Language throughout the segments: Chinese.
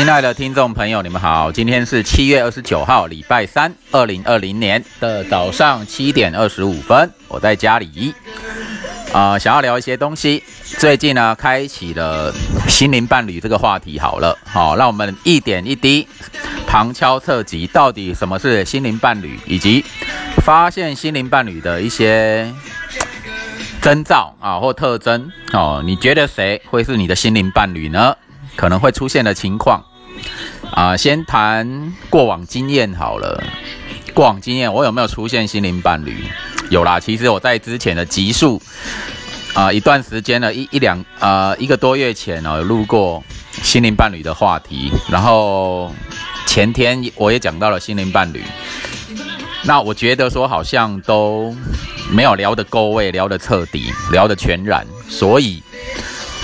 亲爱的听众朋友，你们好，今天是七月二十九号，礼拜三，二零二零年的早上七点二十五分，我在家里，啊、想要聊一些东西。最近呢，开启了心灵伴侣这个话题，好了，好，让我们一点一滴旁敲侧击，到底什么是心灵伴侣，以及发现心灵伴侣的一些征兆啊或特征哦，你觉得谁会是你的心灵伴侣呢？可能会出现的情况啊，先谈过往经验好了。过往经验，我有没有出现心灵伴侣？有啦，其实我在之前的集数啊，一段时间了，一一两呃一个多月前哦，有录过心灵伴侣的话题，然后前天我也讲到了心灵伴侣。那我觉得说好像都没有聊得够位，聊得彻底，聊得全然，所以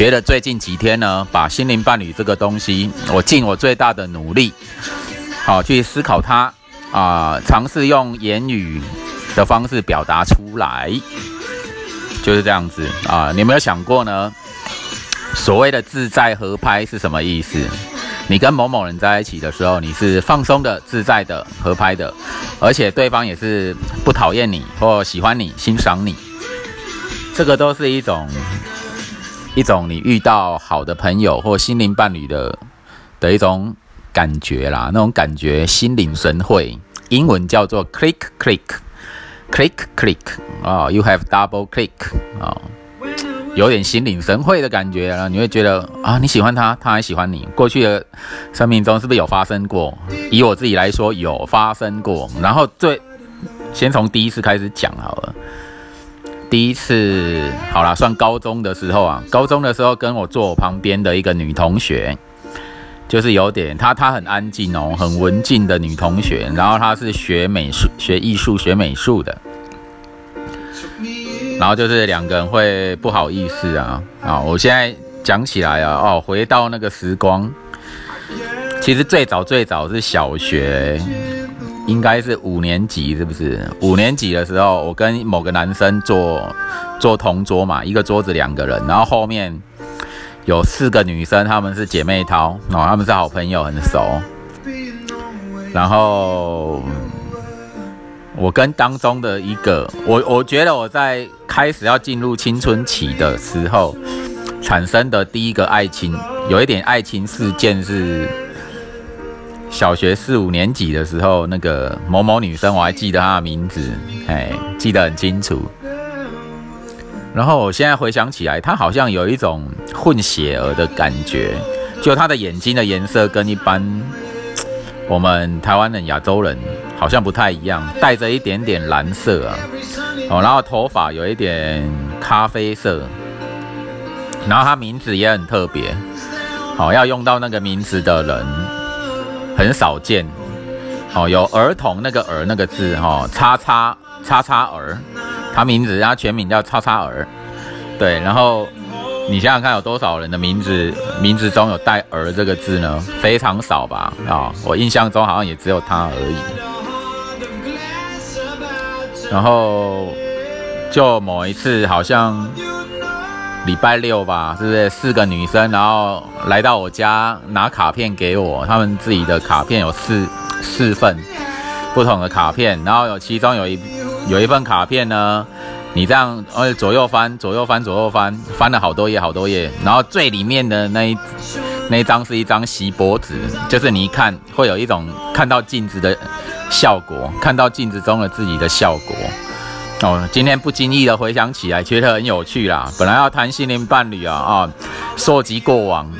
觉得最近几天呢，把心灵伴侣这个东西，我尽我最大的努力，好去思考它啊、尝试用言语的方式表达出来，就是这样子啊、你有没有想过呢？所谓的自在合拍是什么意思？你跟某某人在一起的时候，你是放松的、自在的、合拍的，而且对方也是不讨厌你或喜欢你、欣赏你，这个都是一种一种你遇到好的朋友或心灵伴侣的的一种感觉啦，那种感觉心领神会，英文叫做 click click click click 啊、y o u have double click 啊、有点心领神会的感觉啊，你会觉得啊，你喜欢他，他还喜欢你。过去的生命中是不是有发生过？以我自己来说，有发生过。然后最先从第一次开始讲好了。第一次好啦，算高中的时候啊，高中的时候跟我坐我旁边的一个女同学，就是有点她她很安静哦，很文静的女同学，然后她是学美术、学艺术、学美术的。然后就是两个人会不好意思啊啊！我现在讲起来啊，哦，回到那个时光，其实最早最早是小学，应该是五年级，是不是？五年级的时候，我跟某个男生坐坐同桌嘛，一个桌子两个人，然后后面有四个女生，她们是姐妹淘，哦，她们是好朋友，很熟。然后我跟当中的一个，我我觉得我在开始要进入青春期的时候产生的第一个爱情，有一点爱情事件是小学四五年级的时候，那个某某女生，我还记得她的名字，哎，记得很清楚。然后我现在回想起来，她好像有一种混血儿的感觉，就她的眼睛的颜色跟一般我们台湾人、亚洲人好像不太一样，带着一点点蓝色啊，哦，然后头发有一点咖啡色，然后他名字也很特别，好、要用到那个名字的人很少见，哦，有儿童那个儿那个字哈、哦，叉叉叉叉儿，他名字他全名叫叉叉儿，对，然后。你想想看，有多少人的名字名字中有带“儿”这个字呢？非常少吧？啊、我印象中好像也只有他而已。然后就某一次，好像礼拜六吧，是不是四个女生，然后来到我家拿卡片给我，她们自己的卡片有四四份不同的卡片，然后有其中有一有一份卡片呢。你这样呃左右翻，左右翻，左右翻，翻了好多页，好多页，然后最里面的那一那一张是一张锡箔纸，就是你一看会有一种看到镜子的效果，看到镜子中的自己的效果。哦，今天不经意的回想起来，觉得很有趣啦。本来要谈心灵伴侣啊啊，涉及过往，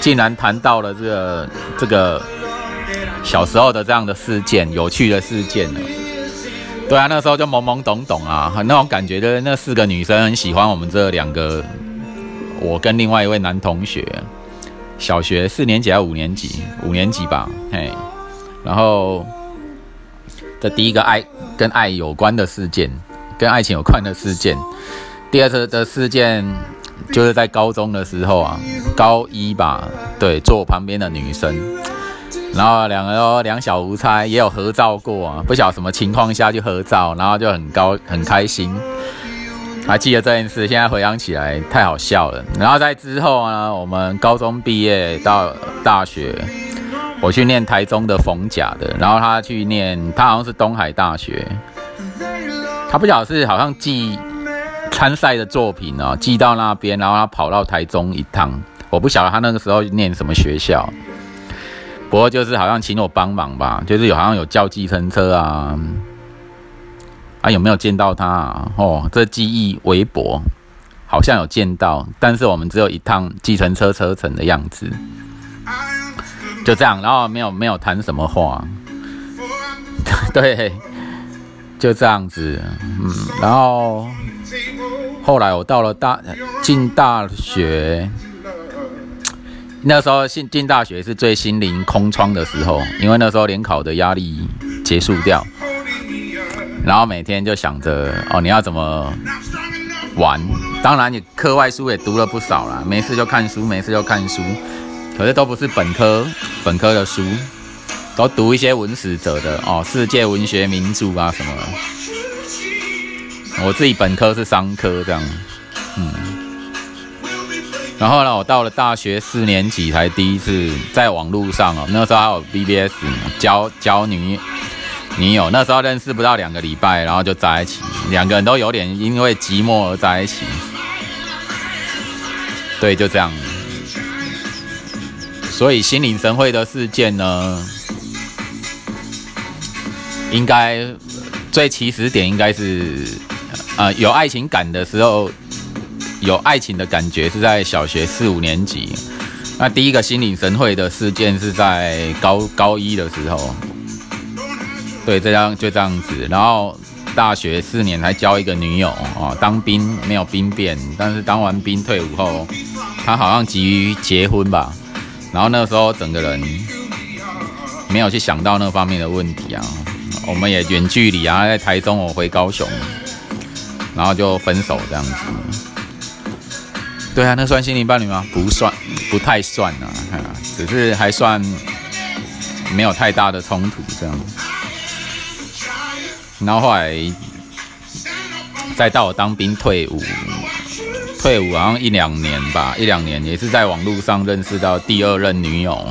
竟然谈到了这个这个小时候的这样的事件，有趣的事件呢。对啊，那时候就懵懵懂懂啊，那种感觉就是那四个女生很喜欢我们这两个，我跟另外一位男同学，小学四年级还是五年级？五年级吧，嘿。然后这第一个爱跟爱有关的事件，跟爱情有关的事件。第二次的事件就是在高中的时候啊，高一吧，对，坐我旁边的女生。然后两个都两小无猜，也有合照过啊，不晓什么情况下去合照，然后就很高很开心，还记得这件事，现在回想起来太好笑了。然后在之后呢，我们高中毕业到大学，我去念台中的逢甲的，然后他去念，他好像是东海大学，他不晓得是好像寄参赛的作品哦，寄到那边，然后他跑到台中一趟，我不晓得他那个时候念什么学校，不过就是好像请我帮忙吧，就是有好像有叫计程车啊，啊有没有见到他啊？哦，这记忆微薄，好像有见到，但是我们只有一趟计程车车程的样子。就这样，然后没有没有谈什么话，对，就这样子，嗯，然后后来我到了大进大学，那时候进进大学是最心灵空窗的时候，因为那时候联考的压力结束掉，然后每天就想着哦，你要怎么玩？当然你课外书也读了不少啦，没事就看书，没事就看书。可是都不是本科本科的书，都读一些文史哲的哦，世界文学名著啊什么。我自己本科是商科这样，嗯。然后呢，我到了大学四年级才第一次在网络上哦，那时候还有 BBS 交交女女友，那时候认识不到两个礼拜，然后就在一起，两个人都有点因为寂寞而在一起。对，就这样。所以心领神会的事件呢，应该最起始点应该是，呃，有爱情感的时候，有爱情的感觉是在小学四五年级。那第一个心领神会的事件是在高高一的时候，对，这样就这样子。然后大学四年才交一个女友啊，当兵没有兵变，但是当完兵退伍后，他好像急于结婚吧。然后那时候整个人没有去想到那方面的问题啊，我们也远距离啊，在台中我回高雄，然后就分手这样子。对啊，那算心灵伴侣吗？不算，不太算啊，只是还算没有太大的冲突这样。然后后来再到我当兵退伍。退伍好像一两年吧，一两年也是在网络上认识到第二任女友，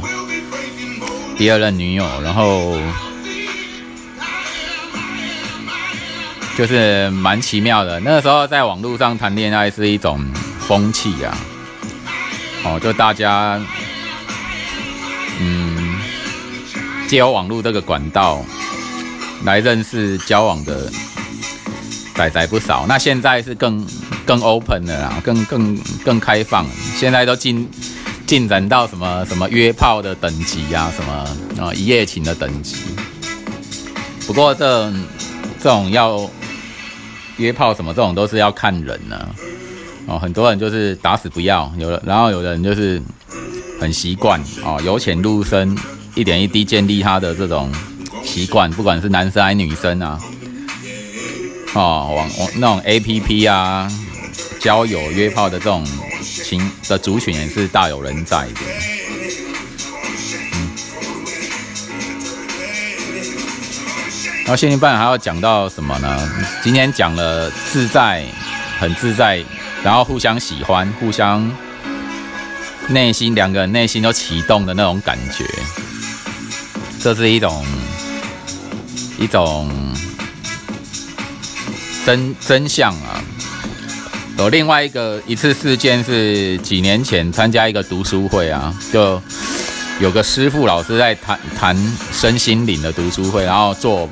第二任女友，然后就是蛮奇妙的。那个时候在网络上谈恋爱是一种风气呀，哦，就大家嗯，借由网络这个管道来认识交往的仔仔不少。那现在是更。更 open 的啦，更更更开放，现在都进进展到什么什么约炮的等级呀，什么啊一夜情的等级。不过这这种要约炮什么这种都是要看人呢，哦，很多人就是打死不要，有的然后有的人就是很习惯哦，由浅入深，一点一滴建立他的这种习惯，不管是男生还是女生啊，哦，网网那种 A P P 啊。交友约炮的这种情的族群也是大有人在的。后心灵伴侣还要讲到什么呢？今天讲了自在，很自在，然后互相喜欢，互相内心两个人内心都启动的那种感觉，这是一种一种真真相啊。有另外一个一次事件是几年前参加一个读书会啊，就有个师傅老师在谈谈身心灵的读书会，然后做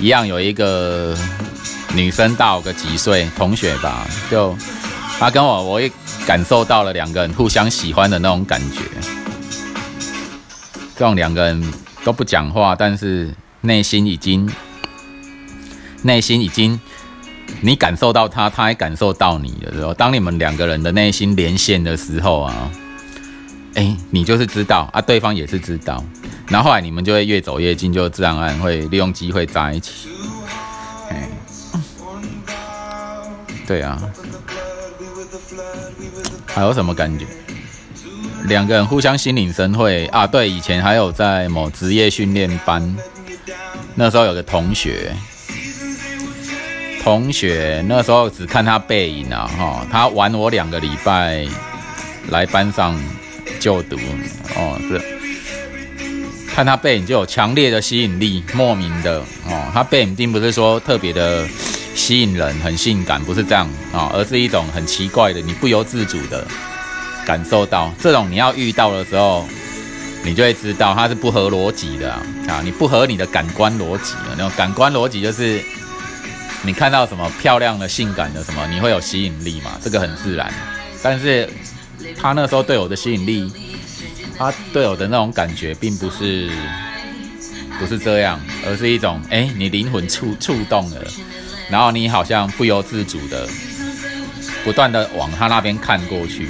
一样有一个女生大我个几岁同学吧，就她跟我我也感受到了两个人互相喜欢的那种感觉，这种两个人都不讲话，但是内心已经内心已经。你感受到他，他也感受到你的时候，当你们两个人的内心连线的时候啊，哎，你就是知道啊，对方也是知道，然后后来你们就会越走越近，就自然而然会利用机会在一起。哎，对啊，还有什么感觉？两个人互相心领神会啊？对，以前还有在某职业训练班，那时候有个同学。同学那时候只看他背影啊，哈，他玩我两个礼拜来班上就读，哦，是，看他背影就有强烈的吸引力，莫名的哦，他背影并不是说特别的吸引人，很性感，不是这样啊，而是一种很奇怪的，你不由自主的感受到这种你要遇到的时候，你就会知道它是不合逻辑的啊，你不合你的感官逻辑的那种感官逻辑就是你看到什么漂亮的、性感的什么，你会有吸引力嘛，这个很自然，但是他那时候对我的吸引力。他对我的那种感觉，并不是不是这样，而是一种哎，你灵魂触触动了，然后你好像不由自主的不断的往他那边看过去，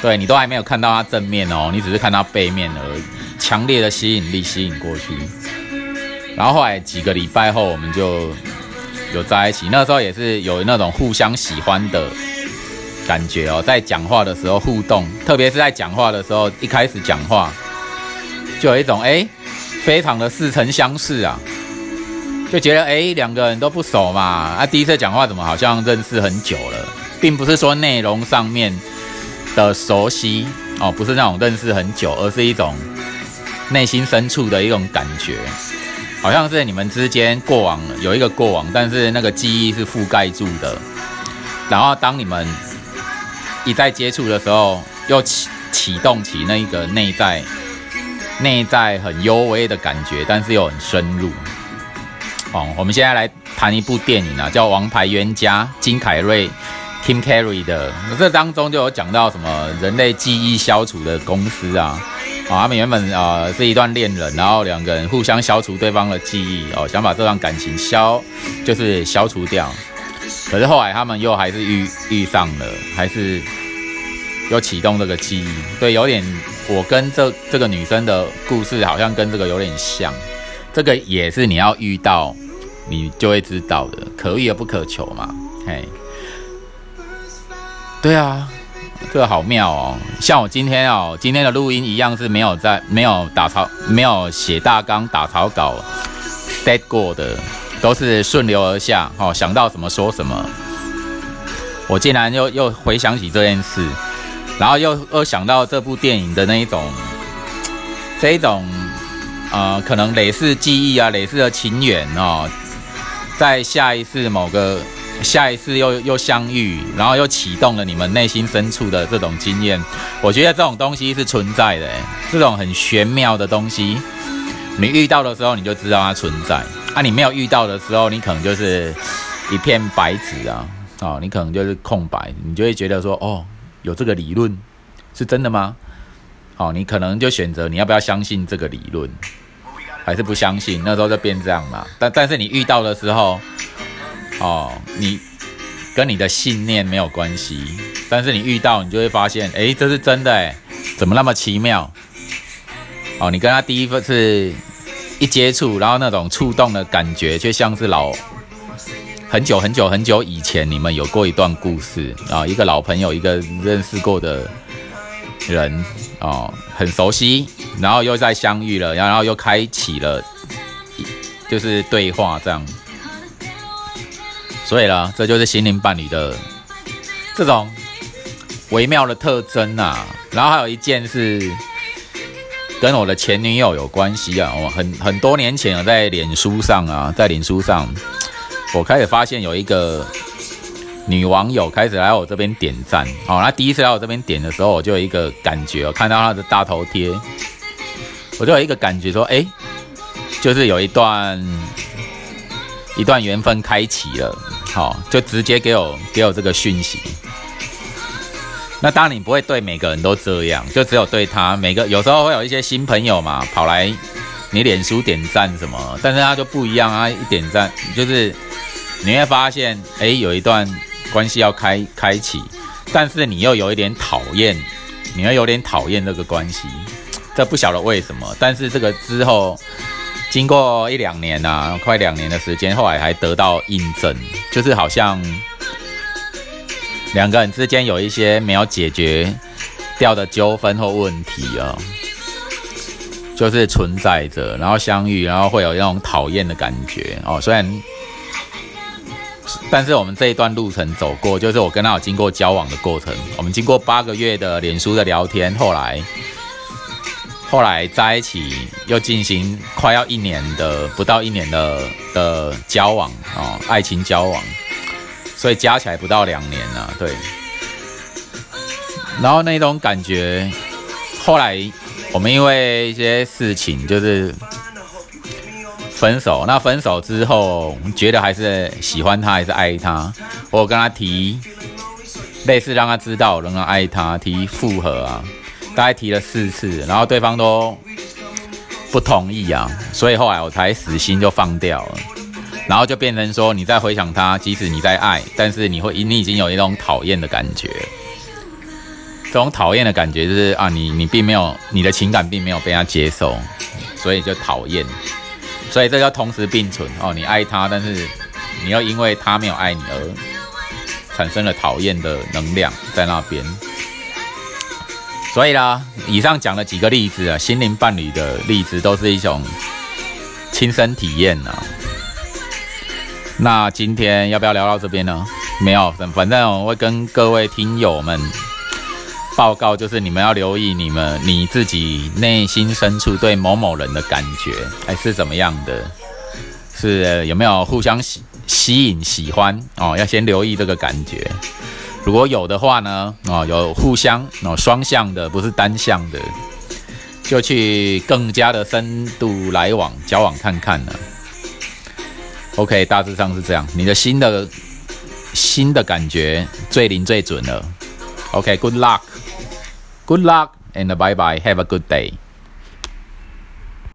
对你都还没有看到他正面哦，你只是看到背面而已，强烈的吸引力吸引过去，然后后来几个礼拜后，我们就有在一起，那时候也是有那种互相喜欢的。感觉哦，在讲话的时候互动，特别是在讲话的时候，一开始讲话就有一种哎，非常的似曾相识啊，就觉得哎，两个人都不熟嘛，啊，第一次讲话怎么好像认识很久了，并不是说内容上面的熟悉哦，不是那种认识很久，而是一种内心深处的一种感觉，好像是你们之间过往有一个过往，但是那个记忆是覆盖住的，然后当你们。一在接触的时候，又启启动起那一个内在、内在很幽微的感觉，但是又很深入。哦，我们现在来谈一部电影啊，叫《王牌冤家》，金凯瑞、Kim Carrey 的。这当中就有讲到什么人类记忆消除的公司啊，啊，他们原本啊是一段恋人，然后两个人互相消除对方的记忆，哦，想把这段感情消，就是消除掉。可是后来他们又还是遇遇上了，还是又启动这个记忆。对，有点我跟这这个女生的故事好像跟这个有点像。这个也是你要遇到，你就会知道的，可遇而不可求嘛。嘿，对啊，这个好妙哦。像我今天哦，今天的录音一样是没有在没有打草没有写大纲打草稿 set 过的。都是顺流而下，哦，想到什么说什么。我竟然又又回想起这件事，然后又又想到这部电影的那一种，这一种，呃，可能累似记忆啊，累似的情缘哦，在下一次某个下一次又又相遇，然后又启动了你们内心深处的这种经验。我觉得这种东西是存在的，这种很玄妙的东西，你遇到的时候你就知道它存在。啊，你没有遇到的时候，你可能就是一片白纸啊，哦，你可能就是空白，你就会觉得说，哦，有这个理论是真的吗？哦，你可能就选择你要不要相信这个理论，还是不相信？那时候就变这样嘛。但但是你遇到的时候，哦，你跟你的信念没有关系，但是你遇到，你就会发现，哎，这是真的，哎，怎么那么奇妙？哦，你跟他第一次。一接触，然后那种触动的感觉，就像是老很久很久很久以前，你们有过一段故事啊，一个老朋友，一个认识过的人哦，很熟悉，然后又再相遇了，然后又开启了，就是对话这样。所以呢，这就是心灵伴侣的这种微妙的特征啊。然后还有一件是。跟我的前女友有关系啊！我很很多年前啊，在脸书上啊，在脸书上，我开始发现有一个女网友开始来我这边点赞。哦，她第一次来我这边点的时候，我就有一个感觉，我看到她的大头贴，我就有一个感觉说，哎，就是有一段一段缘分开启了，好，就直接给我给我这个讯息。那当然你不会对每个人都这样，就只有对他每个有时候会有一些新朋友嘛，跑来你脸书点赞什么，但是他就不一样啊，一点赞就是你会发现，哎，有一段关系要开开启，但是你又有一点讨厌，你会有点讨厌这个关系，这不晓得为什么，但是这个之后经过一两年呐，快两年的时间，后来还得到印证，就是好像。两个人之间有一些没有解决掉的纠纷或问题啊，就是存在着，然后相遇，然后会有那种讨厌的感觉哦。虽然，但是我们这一段路程走过，就是我跟他有经过交往的过程。我们经过八个月的脸书的聊天，后来后来在一起又进行快要一年的不到一年的的交往哦，爱情交往，所以加起来不到两年了，对。然后那种感觉，后来我们因为一些事情就是分手。那分手之后，觉得还是喜欢他，还是爱他。我跟他提类似让他知道仍然爱他，提复合啊。大概提了四次，然后对方都不同意啊，所以后来我才死心就放掉了，然后就变成说，你在回想他，即使你在爱，但是你会你已经有一种讨厌的感觉，这种讨厌的感觉就是啊，你你并没有你的情感并没有被他接受，所以就讨厌，所以这叫同时并存哦，你爱他，但是你又因为他没有爱你而产生了讨厌的能量在那边。所以啦，以上讲了几个例子啊，心灵伴侣的例子都是一种亲身体验啊。那今天要不要聊到这边呢？没有，反正我会跟各位听友们报告，就是你们要留意你们你自己内心深处对某某人的感觉还是怎么样的，是有没有互相吸吸引喜欢哦？要先留意这个感觉。如果有的话呢，哦，有互相哦双向的，不是单向的，就去更加的深度来往交往看看呢。OK，大致上是这样，你的新的新的感觉最灵最准了。OK，Good luck，Good luck and bye bye，Have a good day。